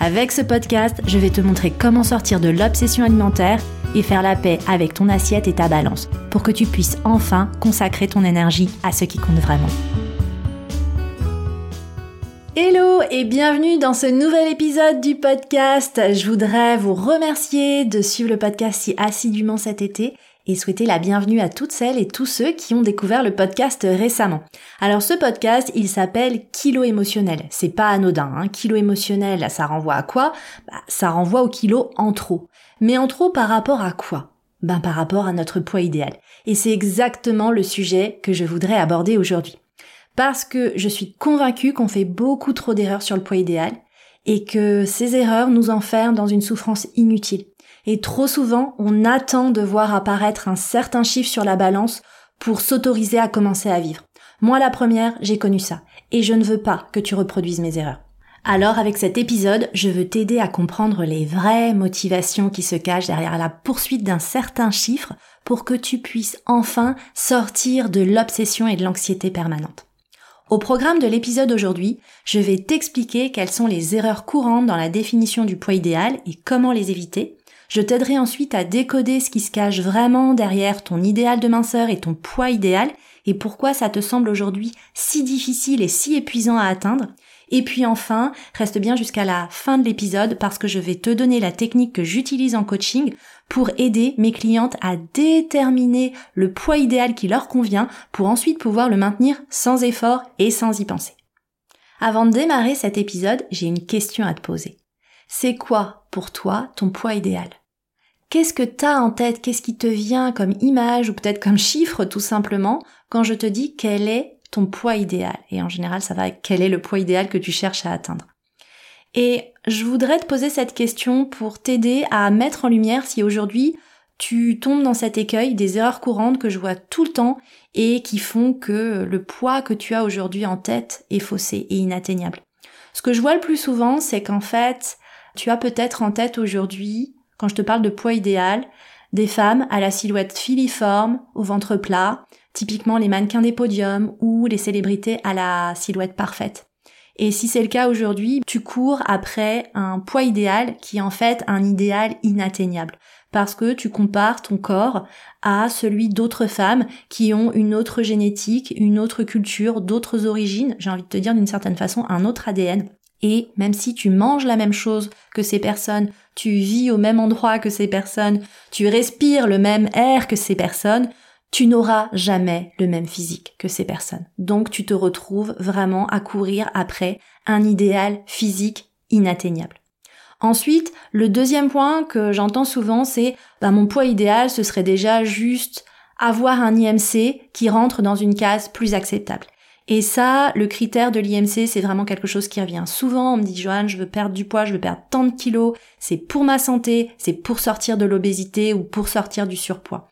Avec ce podcast, je vais te montrer comment sortir de l'obsession alimentaire et faire la paix avec ton assiette et ta balance pour que tu puisses enfin consacrer ton énergie à ce qui compte vraiment. Hello et bienvenue dans ce nouvel épisode du podcast. Je voudrais vous remercier de suivre le podcast si assidûment cet été et souhaiter la bienvenue à toutes celles et tous ceux qui ont découvert le podcast récemment. Alors ce podcast, il s'appelle Kilo émotionnel. C'est pas anodin, hein. Kilo émotionnel, ça renvoie à quoi? Bah, Ça renvoie au kilo en trop. Mais en trop par rapport à quoi? Ben par rapport à notre poids idéal. Et c'est exactement le sujet que je voudrais aborder aujourd'hui. Parce que je suis convaincue qu'on fait beaucoup trop d'erreurs sur le poids idéal et que ces erreurs nous enferment dans une souffrance inutile. Et trop souvent, on attend de voir apparaître un certain chiffre sur la balance pour s'autoriser à commencer à vivre. Moi, la première, j'ai connu ça. Et je ne veux pas que tu reproduises mes erreurs. Alors, avec cet épisode, je veux t'aider à comprendre les vraies motivations qui se cachent derrière la poursuite d'un certain chiffre pour que tu puisses enfin sortir de l'obsession et de l'anxiété permanente. Au programme de l'épisode aujourd'hui, je vais t'expliquer quelles sont les erreurs courantes dans la définition du poids idéal et comment les éviter, je t'aiderai ensuite à décoder ce qui se cache vraiment derrière ton idéal de minceur et ton poids idéal et pourquoi ça te semble aujourd'hui si difficile et si épuisant à atteindre. Et puis enfin, reste bien jusqu'à la fin de l'épisode parce que je vais te donner la technique que j'utilise en coaching pour aider mes clientes à déterminer le poids idéal qui leur convient pour ensuite pouvoir le maintenir sans effort et sans y penser. Avant de démarrer cet épisode, j'ai une question à te poser. C'est quoi pour toi ton poids idéal? Qu'est-ce que t'as en tête? Qu'est-ce qui te vient comme image ou peut-être comme chiffre tout simplement quand je te dis quel est ton poids idéal? Et en général, ça va avec quel est le poids idéal que tu cherches à atteindre. Et je voudrais te poser cette question pour t'aider à mettre en lumière si aujourd'hui tu tombes dans cet écueil des erreurs courantes que je vois tout le temps et qui font que le poids que tu as aujourd'hui en tête est faussé et inatteignable. Ce que je vois le plus souvent, c'est qu'en fait, tu as peut-être en tête aujourd'hui quand je te parle de poids idéal, des femmes à la silhouette filiforme, au ventre plat, typiquement les mannequins des podiums ou les célébrités à la silhouette parfaite. Et si c'est le cas aujourd'hui, tu cours après un poids idéal qui est en fait un idéal inatteignable. Parce que tu compares ton corps à celui d'autres femmes qui ont une autre génétique, une autre culture, d'autres origines, j'ai envie de te dire d'une certaine façon un autre ADN. Et même si tu manges la même chose que ces personnes, tu vis au même endroit que ces personnes, tu respires le même air que ces personnes, tu n'auras jamais le même physique que ces personnes. Donc tu te retrouves vraiment à courir après un idéal physique inatteignable. Ensuite, le deuxième point que j'entends souvent, c'est bah, mon poids idéal, ce serait déjà juste avoir un IMC qui rentre dans une case plus acceptable. Et ça, le critère de l'IMC, c'est vraiment quelque chose qui revient souvent. On me dit, Joanne, je veux perdre du poids, je veux perdre tant de kilos. C'est pour ma santé, c'est pour sortir de l'obésité ou pour sortir du surpoids.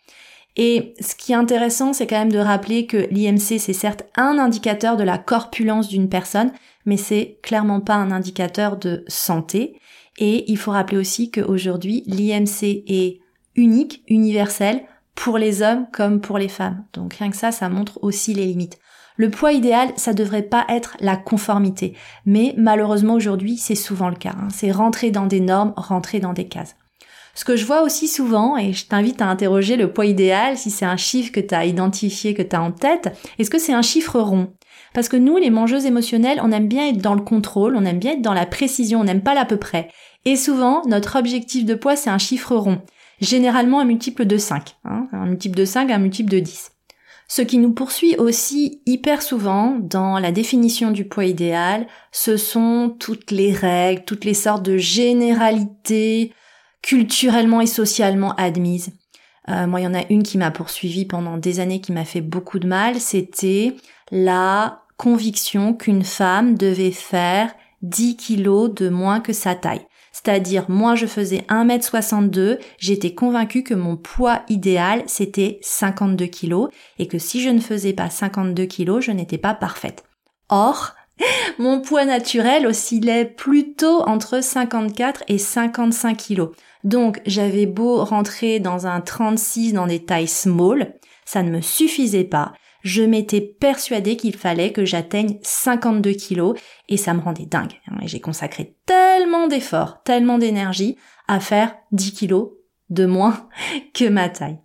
Et ce qui est intéressant, c'est quand même de rappeler que l'IMC, c'est certes un indicateur de la corpulence d'une personne, mais c'est clairement pas un indicateur de santé. Et il faut rappeler aussi qu'aujourd'hui, l'IMC est unique, universel, pour les hommes comme pour les femmes. Donc rien que ça, ça montre aussi les limites. Le poids idéal, ça devrait pas être la conformité. Mais malheureusement aujourd'hui, c'est souvent le cas. Hein. C'est rentrer dans des normes, rentrer dans des cases. Ce que je vois aussi souvent, et je t'invite à interroger le poids idéal, si c'est un chiffre que tu as identifié, que tu as en tête, est-ce que c'est un chiffre rond? Parce que nous, les mangeuses émotionnelles, on aime bien être dans le contrôle, on aime bien être dans la précision, on n'aime pas l'à peu près. Et souvent, notre objectif de poids, c'est un chiffre rond. Généralement un multiple de 5. Hein, un multiple de 5, un multiple de 10. Ce qui nous poursuit aussi hyper souvent dans la définition du poids idéal, ce sont toutes les règles, toutes les sortes de généralités culturellement et socialement admises. Euh, moi, il y en a une qui m'a poursuivi pendant des années, qui m'a fait beaucoup de mal, c'était la conviction qu'une femme devait faire 10 kilos de moins que sa taille. C'est-à-dire, moi, je faisais 1m62, j'étais convaincue que mon poids idéal, c'était 52 kg, et que si je ne faisais pas 52 kg, je n'étais pas parfaite. Or, mon poids naturel oscillait plutôt entre 54 et 55 kg. Donc, j'avais beau rentrer dans un 36 dans des tailles small, ça ne me suffisait pas je m'étais persuadée qu'il fallait que j'atteigne 52 kilos et ça me rendait dingue. Et j'ai consacré tellement d'efforts, tellement d'énergie à faire 10 kilos de moins que ma taille.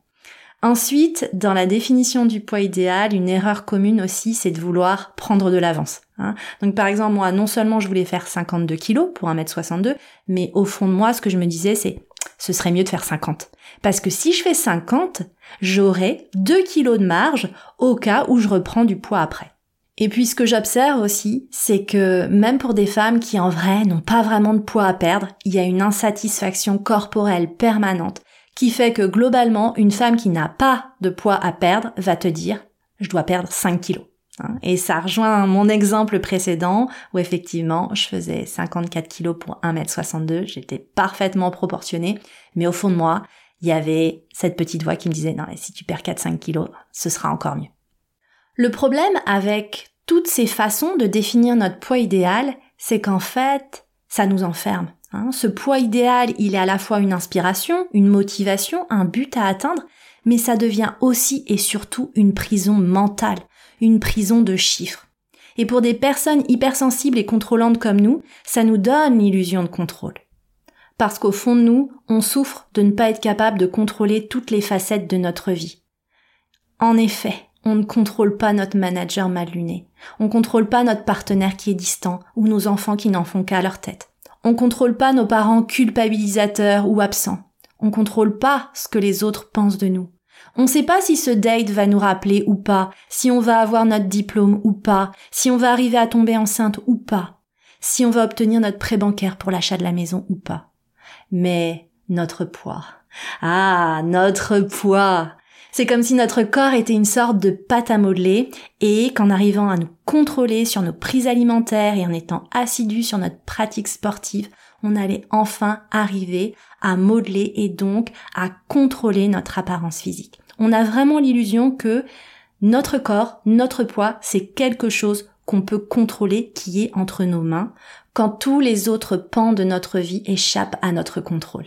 Ensuite, dans la définition du poids idéal, une erreur commune aussi, c'est de vouloir prendre de l'avance. Hein. Donc par exemple, moi, non seulement je voulais faire 52 kilos pour 1m62, mais au fond de moi, ce que je me disais, c'est ce serait mieux de faire 50. Parce que si je fais 50, j'aurai 2 kilos de marge au cas où je reprends du poids après. Et puis ce que j'observe aussi, c'est que même pour des femmes qui en vrai n'ont pas vraiment de poids à perdre, il y a une insatisfaction corporelle permanente qui fait que globalement, une femme qui n'a pas de poids à perdre va te dire je dois perdre 5 kilos. Hein. Et ça rejoint mon exemple précédent où effectivement je faisais 54 kilos pour 1m62, j'étais parfaitement proportionnée, mais au fond de moi, il y avait cette petite voix qui me disait non, si tu perds 4-5 kilos, ce sera encore mieux. Le problème avec toutes ces façons de définir notre poids idéal, c'est qu'en fait, ça nous enferme. Hein. Ce poids idéal, il est à la fois une inspiration, une motivation, un but à atteindre, mais ça devient aussi et surtout une prison mentale, une prison de chiffres. Et pour des personnes hypersensibles et contrôlantes comme nous, ça nous donne l'illusion de contrôle parce qu'au fond de nous, on souffre de ne pas être capable de contrôler toutes les facettes de notre vie. En effet, on ne contrôle pas notre manager mal luné. On contrôle pas notre partenaire qui est distant ou nos enfants qui n'en font qu'à leur tête. On contrôle pas nos parents culpabilisateurs ou absents. On contrôle pas ce que les autres pensent de nous. On ne sait pas si ce date va nous rappeler ou pas, si on va avoir notre diplôme ou pas, si on va arriver à tomber enceinte ou pas, si on va obtenir notre prêt bancaire pour l'achat de la maison ou pas mais notre poids. Ah, notre poids. C'est comme si notre corps était une sorte de pâte à modeler et qu'en arrivant à nous contrôler sur nos prises alimentaires et en étant assidus sur notre pratique sportive, on allait enfin arriver à modeler et donc à contrôler notre apparence physique. On a vraiment l'illusion que notre corps, notre poids, c'est quelque chose qu'on peut contrôler qui est entre nos mains, quand tous les autres pans de notre vie échappent à notre contrôle.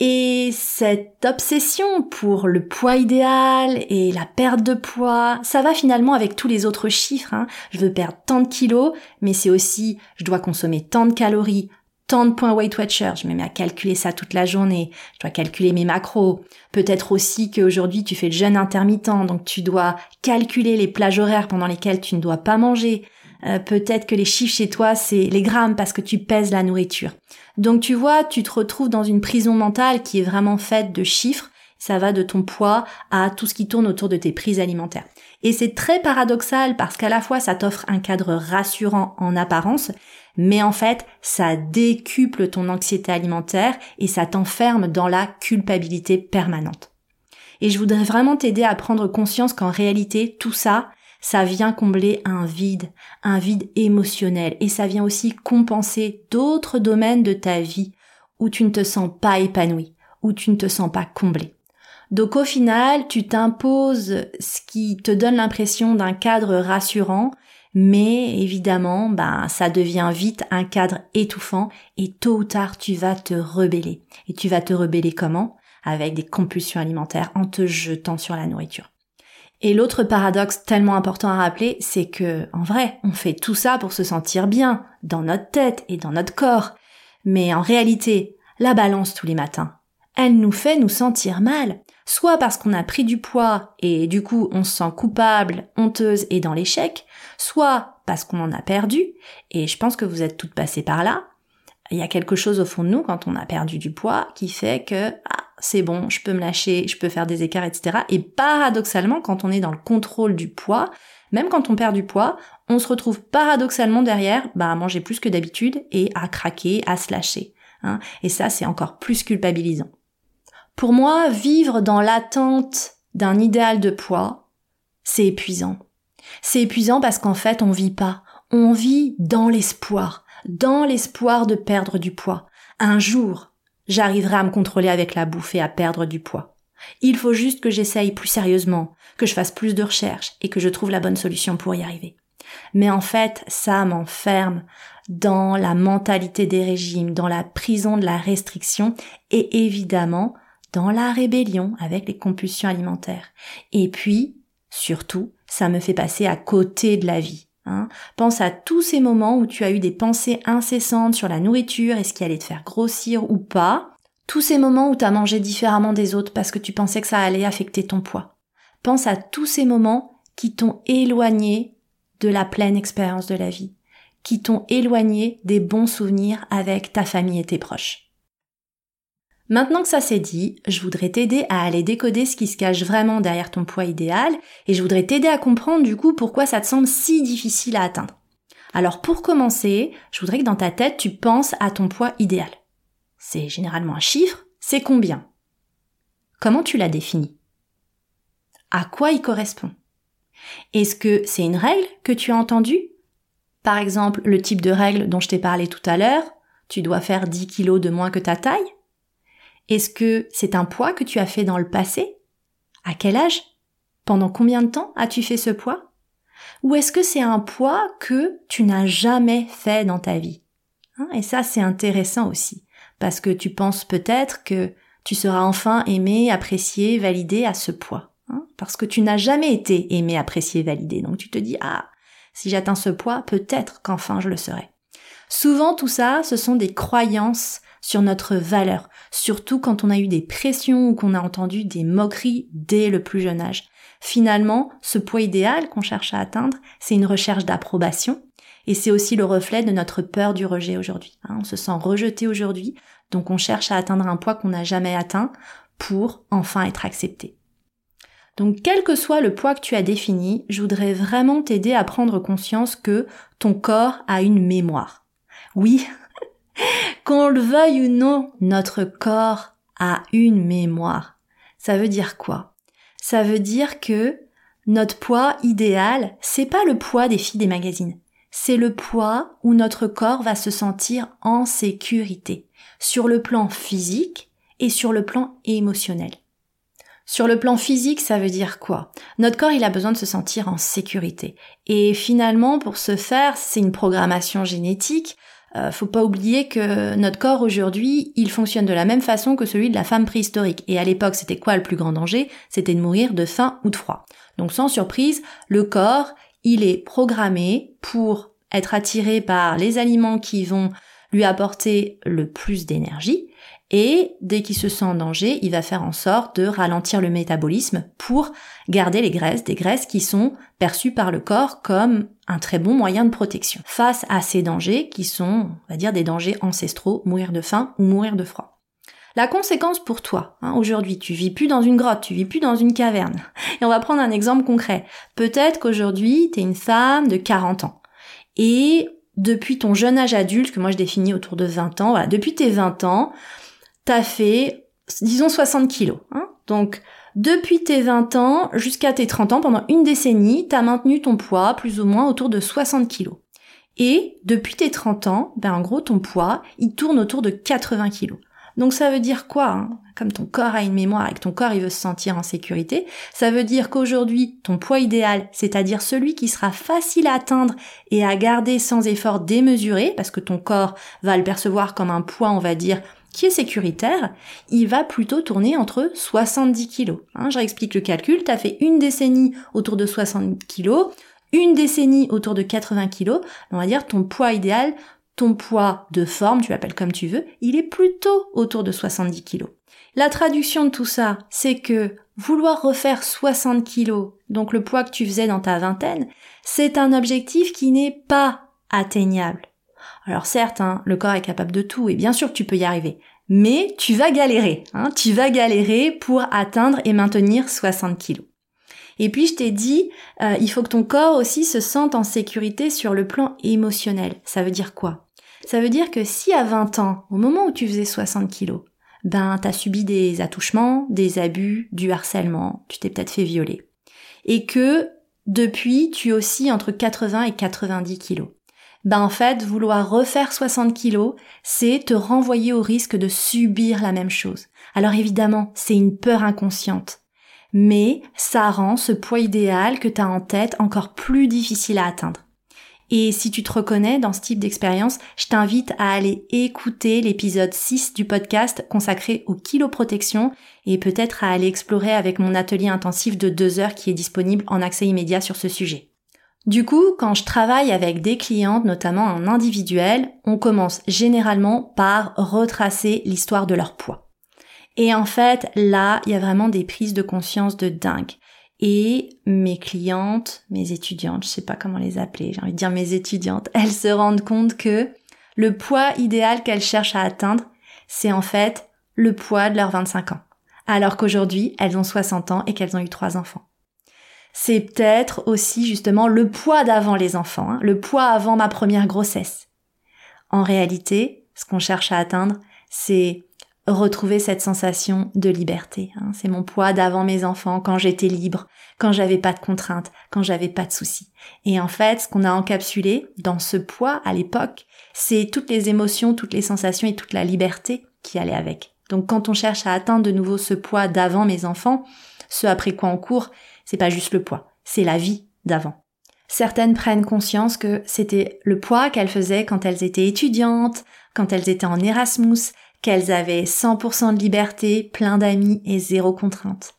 Et cette obsession pour le poids idéal et la perte de poids, ça va finalement avec tous les autres chiffres. Hein. Je veux perdre tant de kilos, mais c'est aussi je dois consommer tant de calories, tant de points Weight Watcher, je me mets à calculer ça toute la journée, je dois calculer mes macros. Peut-être aussi qu'aujourd'hui tu fais le jeûne intermittent, donc tu dois calculer les plages horaires pendant lesquelles tu ne dois pas manger. Euh, peut-être que les chiffres chez toi, c'est les grammes parce que tu pèses la nourriture. Donc tu vois, tu te retrouves dans une prison mentale qui est vraiment faite de chiffres. Ça va de ton poids à tout ce qui tourne autour de tes prises alimentaires. Et c'est très paradoxal parce qu'à la fois ça t'offre un cadre rassurant en apparence, mais en fait ça décuple ton anxiété alimentaire et ça t'enferme dans la culpabilité permanente. Et je voudrais vraiment t'aider à prendre conscience qu'en réalité tout ça, ça vient combler un vide, un vide émotionnel, et ça vient aussi compenser d'autres domaines de ta vie où tu ne te sens pas épanoui, où tu ne te sens pas comblé. Donc au final, tu t'imposes ce qui te donne l'impression d'un cadre rassurant, mais évidemment, bah, ça devient vite un cadre étouffant et tôt ou tard, tu vas te rebeller. Et tu vas te rebeller comment? Avec des compulsions alimentaires en te jetant sur la nourriture. Et l'autre paradoxe tellement important à rappeler, c'est que, en vrai, on fait tout ça pour se sentir bien, dans notre tête et dans notre corps. Mais en réalité, la balance tous les matins, elle nous fait nous sentir mal. Soit parce qu'on a pris du poids et du coup on se sent coupable, honteuse et dans l'échec, soit parce qu'on en a perdu, et je pense que vous êtes toutes passées par là. Il y a quelque chose au fond de nous quand on a perdu du poids qui fait que ah, c'est bon, je peux me lâcher, je peux faire des écarts, etc. Et paradoxalement, quand on est dans le contrôle du poids, même quand on perd du poids, on se retrouve paradoxalement derrière bah, à manger plus que d'habitude et à craquer, à se lâcher. Hein. Et ça, c'est encore plus culpabilisant. Pour moi, vivre dans l'attente d'un idéal de poids, c'est épuisant. C'est épuisant parce qu'en fait, on vit pas. On vit dans l'espoir, dans l'espoir de perdre du poids Un jour, j'arriverai à me contrôler avec la bouffe et à perdre du poids. Il faut juste que j'essaye plus sérieusement, que je fasse plus de recherches et que je trouve la bonne solution pour y arriver. Mais en fait, ça m'enferme dans la mentalité des régimes, dans la prison de la restriction et évidemment dans la rébellion avec les compulsions alimentaires. Et puis, surtout, ça me fait passer à côté de la vie. Hein. Pense à tous ces moments où tu as eu des pensées incessantes sur la nourriture et ce qui allait te faire grossir ou pas. Tous ces moments où tu as mangé différemment des autres parce que tu pensais que ça allait affecter ton poids. Pense à tous ces moments qui t'ont éloigné de la pleine expérience de la vie, qui t'ont éloigné des bons souvenirs avec ta famille et tes proches. Maintenant que ça c'est dit, je voudrais t'aider à aller décoder ce qui se cache vraiment derrière ton poids idéal et je voudrais t'aider à comprendre du coup pourquoi ça te semble si difficile à atteindre. Alors pour commencer, je voudrais que dans ta tête tu penses à ton poids idéal. C'est généralement un chiffre, c'est combien? Comment tu l'as défini? À quoi il correspond? Est-ce que c'est une règle que tu as entendue? Par exemple, le type de règle dont je t'ai parlé tout à l'heure, tu dois faire 10 kilos de moins que ta taille? Est-ce que c'est un poids que tu as fait dans le passé? À quel âge? Pendant combien de temps as-tu fait ce poids? Ou est-ce que c'est un poids que tu n'as jamais fait dans ta vie? Hein, Et ça, c'est intéressant aussi, parce que tu penses peut-être que tu seras enfin aimé, apprécié, validé à ce poids. Hein, parce que tu n'as jamais été aimé, apprécié, validé. Donc tu te dis, ah, si j'atteins ce poids, peut-être qu'enfin je le serai. Souvent, tout ça, ce sont des croyances sur notre valeur, surtout quand on a eu des pressions ou qu'on a entendu des moqueries dès le plus jeune âge. Finalement, ce poids idéal qu'on cherche à atteindre, c'est une recherche d'approbation, et c'est aussi le reflet de notre peur du rejet aujourd'hui. Hein. on se sent rejeté aujourd'hui, donc on cherche à atteindre un poids qu'on n'a jamais atteint pour enfin être accepté. Donc quel que soit le poids que tu as défini, je voudrais vraiment t'aider à prendre conscience que ton corps a une mémoire. Oui, qu'on le veuille ou non, notre corps a une mémoire. Ça veut dire quoi? Ça veut dire que notre poids idéal, c'est pas le poids des filles des magazines. C'est le poids où notre corps va se sentir en sécurité, sur le plan physique et sur le plan émotionnel. Sur le plan physique, ça veut dire quoi? Notre corps, il a besoin de se sentir en sécurité. Et finalement, pour ce faire, c'est une programmation génétique euh, faut pas oublier que notre corps aujourd'hui, il fonctionne de la même façon que celui de la femme préhistorique. Et à l'époque, c'était quoi le plus grand danger? C'était de mourir de faim ou de froid. Donc sans surprise, le corps, il est programmé pour être attiré par les aliments qui vont lui apporter le plus d'énergie et dès qu'il se sent en danger, il va faire en sorte de ralentir le métabolisme pour garder les graisses, des graisses qui sont perçues par le corps comme un très bon moyen de protection face à ces dangers qui sont, on va dire, des dangers ancestraux, mourir de faim ou mourir de froid. La conséquence pour toi, hein, aujourd'hui, tu vis plus dans une grotte, tu vis plus dans une caverne. Et on va prendre un exemple concret. Peut-être qu'aujourd'hui, tu es une femme de 40 ans. Et depuis ton jeune âge adulte, que moi je définis autour de 20 ans, voilà, depuis tes 20 ans, t'as fait, disons, 60 kilos. Hein Donc, depuis tes 20 ans jusqu'à tes 30 ans, pendant une décennie, t'as maintenu ton poids plus ou moins autour de 60 kilos. Et depuis tes 30 ans, ben en gros, ton poids, il tourne autour de 80 kilos. Donc ça veut dire quoi hein? Comme ton corps a une mémoire et que ton corps il veut se sentir en sécurité, ça veut dire qu'aujourd'hui ton poids idéal, c'est-à-dire celui qui sera facile à atteindre et à garder sans effort démesuré, parce que ton corps va le percevoir comme un poids, on va dire, qui est sécuritaire, il va plutôt tourner entre 70 kg. Hein, je réexplique le calcul, tu as fait une décennie autour de 60 kg, une décennie autour de 80 kg, on va dire ton poids idéal, ton poids de forme, tu l'appelles comme tu veux, il est plutôt autour de 70 kg. La traduction de tout ça, c'est que vouloir refaire 60 kg, donc le poids que tu faisais dans ta vingtaine, c'est un objectif qui n'est pas atteignable. Alors certes, hein, le corps est capable de tout et bien sûr que tu peux y arriver, mais tu vas galérer. Hein, tu vas galérer pour atteindre et maintenir 60 kilos. Et puis je t'ai dit, euh, il faut que ton corps aussi se sente en sécurité sur le plan émotionnel. Ça veut dire quoi? Ça veut dire que si à 20 ans, au moment où tu faisais 60 kilos, ben t'as subi des attouchements, des abus, du harcèlement, tu t'es peut-être fait violer, et que depuis tu es aussi entre 80 et 90 kilos, ben en fait, vouloir refaire 60 kilos, c'est te renvoyer au risque de subir la même chose. Alors évidemment, c'est une peur inconsciente. Mais ça rend ce poids idéal que tu as en tête encore plus difficile à atteindre. Et si tu te reconnais dans ce type d'expérience, je t'invite à aller écouter l'épisode 6 du podcast consacré aux kiloprotection et peut-être à aller explorer avec mon atelier intensif de deux heures qui est disponible en accès immédiat sur ce sujet. Du coup, quand je travaille avec des clientes, notamment en individuel, on commence généralement par retracer l'histoire de leur poids. Et en fait, là, il y a vraiment des prises de conscience de dingue. Et mes clientes, mes étudiantes, je sais pas comment les appeler, j'ai envie de dire mes étudiantes, elles se rendent compte que le poids idéal qu'elles cherchent à atteindre, c'est en fait le poids de leurs 25 ans. Alors qu'aujourd'hui, elles ont 60 ans et qu'elles ont eu trois enfants. C'est peut-être aussi justement le poids d'avant les enfants, hein, le poids avant ma première grossesse. En réalité, ce qu'on cherche à atteindre, c'est retrouver cette sensation de liberté. Hein. C'est mon poids d'avant mes enfants, quand j'étais libre, quand j'avais pas de contraintes, quand j'avais pas de soucis. Et en fait, ce qu'on a encapsulé dans ce poids à l'époque, c'est toutes les émotions, toutes les sensations et toute la liberté qui allait avec. Donc quand on cherche à atteindre de nouveau ce poids d'avant mes enfants, ce après quoi on court, c'est pas juste le poids, c'est la vie d'avant. Certaines prennent conscience que c'était le poids qu'elles faisaient quand elles étaient étudiantes, quand elles étaient en Erasmus, qu'elles avaient 100% de liberté, plein d'amis et zéro contrainte.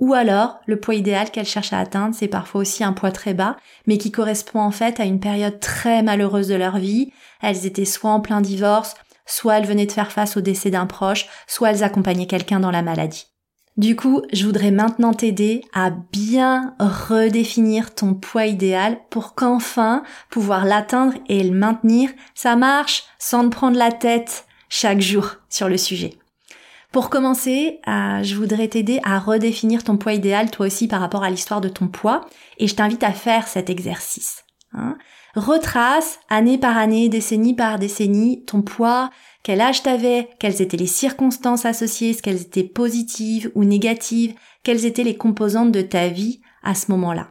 Ou alors, le poids idéal qu'elles cherchent à atteindre, c'est parfois aussi un poids très bas, mais qui correspond en fait à une période très malheureuse de leur vie. Elles étaient soit en plein divorce, soit elles venaient de faire face au décès d'un proche, soit elles accompagnaient quelqu'un dans la maladie. Du coup, je voudrais maintenant t'aider à bien redéfinir ton poids idéal pour qu'enfin pouvoir l'atteindre et le maintenir, ça marche sans te prendre la tête, chaque jour sur le sujet. Pour commencer, euh, je voudrais t'aider à redéfinir ton poids idéal toi aussi par rapport à l'histoire de ton poids et je t'invite à faire cet exercice. Hein. Retrace année par année, décennie par décennie ton poids, quel âge t'avais, quelles étaient les circonstances associées, est-ce qu'elles étaient positives ou négatives, quelles étaient les composantes de ta vie à ce moment-là?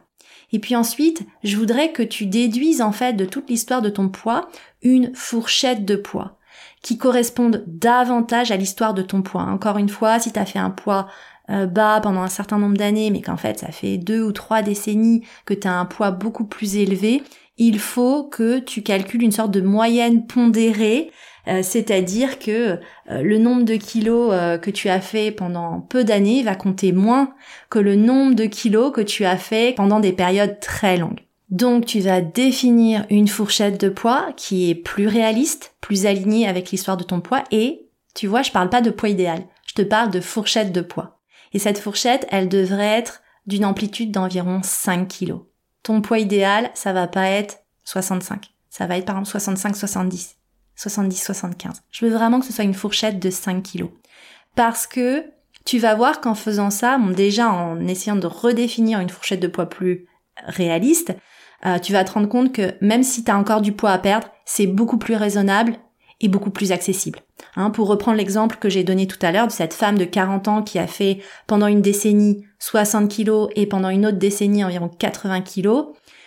Et puis ensuite, je voudrais que tu déduises en fait de toute l'histoire de ton poids une fourchette de poids qui correspondent davantage à l'histoire de ton poids. Encore une fois, si tu as fait un poids euh, bas pendant un certain nombre d'années, mais qu'en fait ça fait deux ou trois décennies que tu as un poids beaucoup plus élevé, il faut que tu calcules une sorte de moyenne pondérée, euh, c'est-à-dire que euh, le nombre de kilos que tu as fait pendant peu d'années va compter moins que le nombre de kilos que tu as fait pendant des périodes très longues. Donc tu vas définir une fourchette de poids qui est plus réaliste, plus alignée avec l'histoire de ton poids et tu vois, je parle pas de poids idéal, je te parle de fourchette de poids. Et cette fourchette, elle devrait être d'une amplitude d'environ 5 kg. Ton poids idéal, ça va pas être 65. Ça va être par exemple 65, 70. 70, 75. Je veux vraiment que ce soit une fourchette de 5 kg. Parce que tu vas voir qu'en faisant ça, déjà en essayant de redéfinir une fourchette de poids plus réaliste, euh, tu vas te rendre compte que même si tu as encore du poids à perdre, c'est beaucoup plus raisonnable et beaucoup plus accessible. Hein, pour reprendre l'exemple que j'ai donné tout à l'heure de cette femme de 40 ans qui a fait pendant une décennie 60 kilos et pendant une autre décennie environ 80 kilos,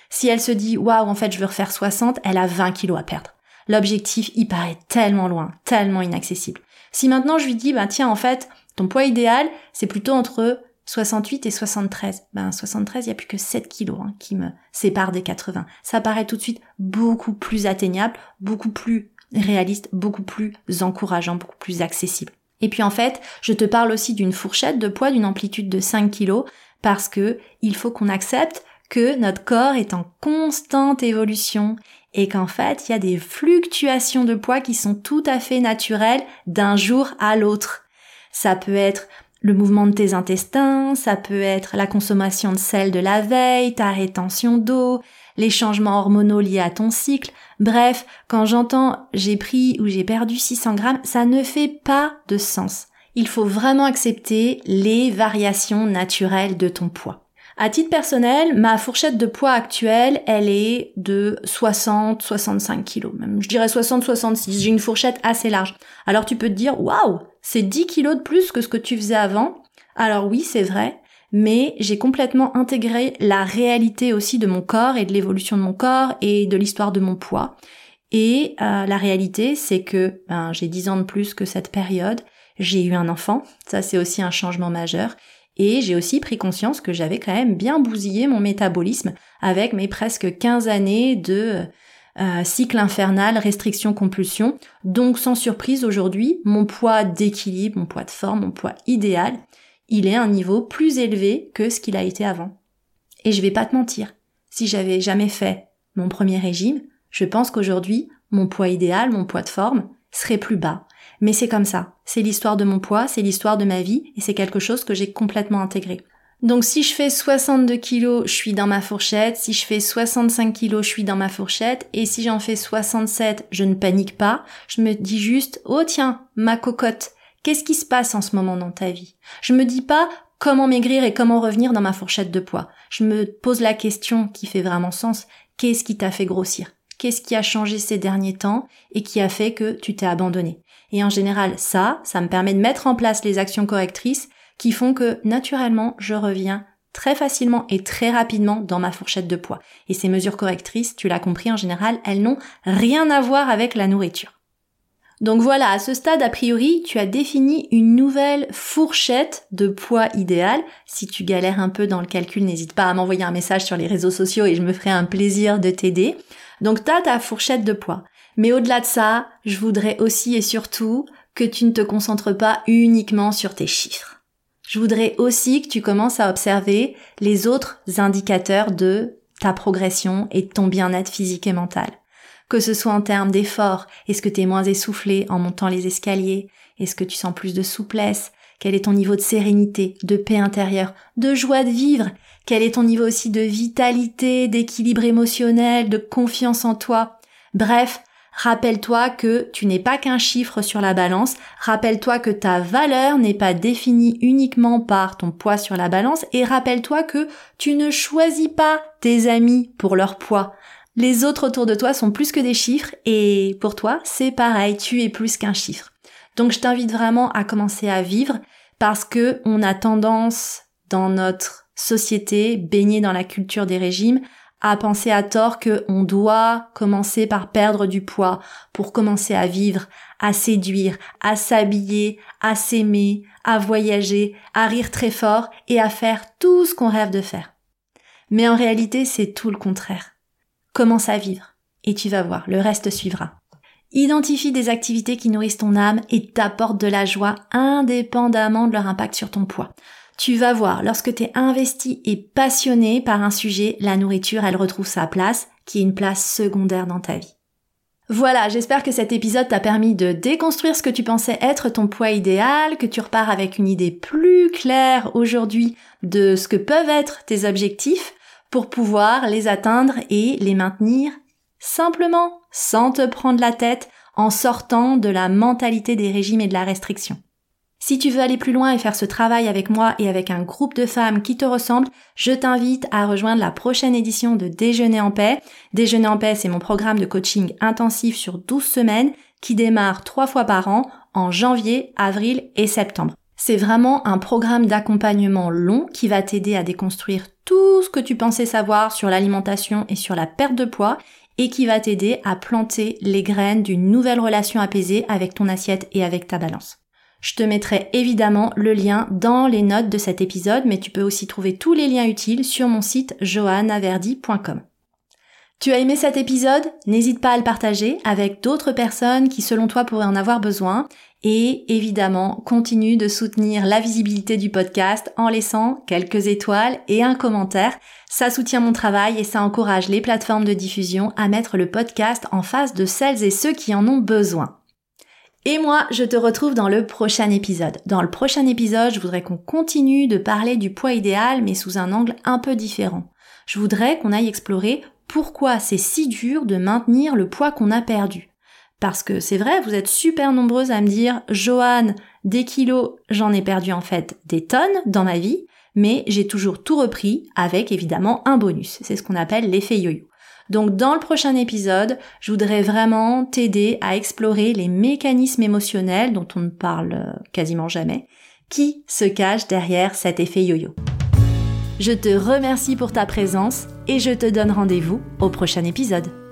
si elle se dit waouh en fait je veux refaire 60, elle a 20 kilos à perdre. L'objectif y paraît tellement loin, tellement inaccessible. Si maintenant je lui dis bah tiens en fait ton poids idéal c'est plutôt entre 68 et 73. Ben 73, il y a plus que 7 kilos hein, qui me séparent des 80. Ça paraît tout de suite beaucoup plus atteignable, beaucoup plus réaliste, beaucoup plus encourageant, beaucoup plus accessible. Et puis en fait, je te parle aussi d'une fourchette de poids d'une amplitude de 5 kilos parce que il faut qu'on accepte que notre corps est en constante évolution et qu'en fait, il y a des fluctuations de poids qui sont tout à fait naturelles d'un jour à l'autre. Ça peut être le mouvement de tes intestins, ça peut être la consommation de sel de la veille, ta rétention d'eau, les changements hormonaux liés à ton cycle. Bref, quand j'entends j'ai pris ou j'ai perdu 600 grammes, ça ne fait pas de sens. Il faut vraiment accepter les variations naturelles de ton poids. À titre personnel, ma fourchette de poids actuelle, elle est de 60-65 kilos. Même, je dirais 60-66. J'ai une fourchette assez large. Alors tu peux te dire, waouh, c'est 10 kilos de plus que ce que tu faisais avant. Alors oui, c'est vrai. mais j'ai complètement intégré la réalité aussi de mon corps et de l'évolution de mon corps et de l'histoire de mon poids. Et euh, la réalité, c'est que ben, j'ai 10 ans de plus que cette période, j'ai eu un enfant, ça c'est aussi un changement majeur, et j'ai aussi pris conscience que j'avais quand même bien bousillé mon métabolisme avec mes presque 15 années de euh, cycle infernal, restriction, compulsion. Donc sans surprise aujourd'hui, mon poids d'équilibre, mon poids de forme, mon poids idéal, il est à un niveau plus élevé que ce qu'il a été avant. Et je vais pas te mentir, si j'avais jamais fait mon premier régime, je pense qu'aujourd'hui, mon poids idéal, mon poids de forme, serait plus bas. Mais c'est comme ça. C'est l'histoire de mon poids, c'est l'histoire de ma vie, et c'est quelque chose que j'ai complètement intégré. Donc si je fais 62 kilos, je suis dans ma fourchette. Si je fais 65 kilos, je suis dans ma fourchette. Et si j'en fais 67, je ne panique pas. Je me dis juste, oh tiens, ma cocotte, qu'est-ce qui se passe en ce moment dans ta vie? Je me dis pas comment maigrir et comment revenir dans ma fourchette de poids. Je me pose la question qui fait vraiment sens. Qu'est-ce qui t'a fait grossir? Qu'est-ce qui a changé ces derniers temps et qui a fait que tu t'es abandonné? Et en général, ça, ça me permet de mettre en place les actions correctrices qui font que naturellement je reviens très facilement et très rapidement dans ma fourchette de poids. Et ces mesures correctrices, tu l'as compris en général, elles n'ont rien à voir avec la nourriture. Donc voilà, à ce stade, a priori, tu as défini une nouvelle fourchette de poids idéal. Si tu galères un peu dans le calcul, n'hésite pas à m'envoyer un message sur les réseaux sociaux et je me ferai un plaisir de t'aider. Donc tu ta fourchette de poids. Mais au-delà de ça, je voudrais aussi et surtout que tu ne te concentres pas uniquement sur tes chiffres je voudrais aussi que tu commences à observer les autres indicateurs de ta progression et de ton bien-être physique et mental. Que ce soit en termes d'effort, est-ce que tu es moins essoufflé en montant les escaliers? Est-ce que tu sens plus de souplesse? Quel est ton niveau de sérénité, de paix intérieure, de joie de vivre? Quel est ton niveau aussi de vitalité, d'équilibre émotionnel, de confiance en toi? Bref, Rappelle-toi que tu n'es pas qu'un chiffre sur la balance. Rappelle-toi que ta valeur n'est pas définie uniquement par ton poids sur la balance. Et rappelle-toi que tu ne choisis pas tes amis pour leur poids. Les autres autour de toi sont plus que des chiffres et pour toi, c'est pareil, tu es plus qu'un chiffre. Donc je t'invite vraiment à commencer à vivre parce que on a tendance dans notre société baignée dans la culture des régimes à penser à tort que on doit commencer par perdre du poids pour commencer à vivre, à séduire, à s'habiller, à s'aimer, à voyager, à rire très fort et à faire tout ce qu'on rêve de faire. Mais en réalité, c'est tout le contraire. Commence à vivre et tu vas voir, le reste suivra. Identifie des activités qui nourrissent ton âme et t'apportent de la joie indépendamment de leur impact sur ton poids. Tu vas voir, lorsque tu es investi et passionné par un sujet, la nourriture, elle retrouve sa place, qui est une place secondaire dans ta vie. Voilà, j'espère que cet épisode t'a permis de déconstruire ce que tu pensais être ton poids idéal, que tu repars avec une idée plus claire aujourd'hui de ce que peuvent être tes objectifs pour pouvoir les atteindre et les maintenir simplement, sans te prendre la tête, en sortant de la mentalité des régimes et de la restriction. Si tu veux aller plus loin et faire ce travail avec moi et avec un groupe de femmes qui te ressemblent, je t'invite à rejoindre la prochaine édition de Déjeuner en paix. Déjeuner en paix, c'est mon programme de coaching intensif sur 12 semaines qui démarre trois fois par an en janvier, avril et septembre. C'est vraiment un programme d'accompagnement long qui va t'aider à déconstruire tout ce que tu pensais savoir sur l'alimentation et sur la perte de poids et qui va t'aider à planter les graines d'une nouvelle relation apaisée avec ton assiette et avec ta balance. Je te mettrai évidemment le lien dans les notes de cet épisode, mais tu peux aussi trouver tous les liens utiles sur mon site johannaverdi.com. Tu as aimé cet épisode? N'hésite pas à le partager avec d'autres personnes qui selon toi pourraient en avoir besoin et évidemment continue de soutenir la visibilité du podcast en laissant quelques étoiles et un commentaire. Ça soutient mon travail et ça encourage les plateformes de diffusion à mettre le podcast en face de celles et ceux qui en ont besoin. Et moi, je te retrouve dans le prochain épisode. Dans le prochain épisode, je voudrais qu'on continue de parler du poids idéal, mais sous un angle un peu différent. Je voudrais qu'on aille explorer pourquoi c'est si dur de maintenir le poids qu'on a perdu. Parce que c'est vrai, vous êtes super nombreuses à me dire, Joanne, des kilos, j'en ai perdu en fait des tonnes dans ma vie, mais j'ai toujours tout repris avec évidemment un bonus. C'est ce qu'on appelle l'effet yo-yo. Donc dans le prochain épisode, je voudrais vraiment t'aider à explorer les mécanismes émotionnels dont on ne parle euh, quasiment jamais, qui se cachent derrière cet effet yo-yo. Je te remercie pour ta présence et je te donne rendez-vous au prochain épisode.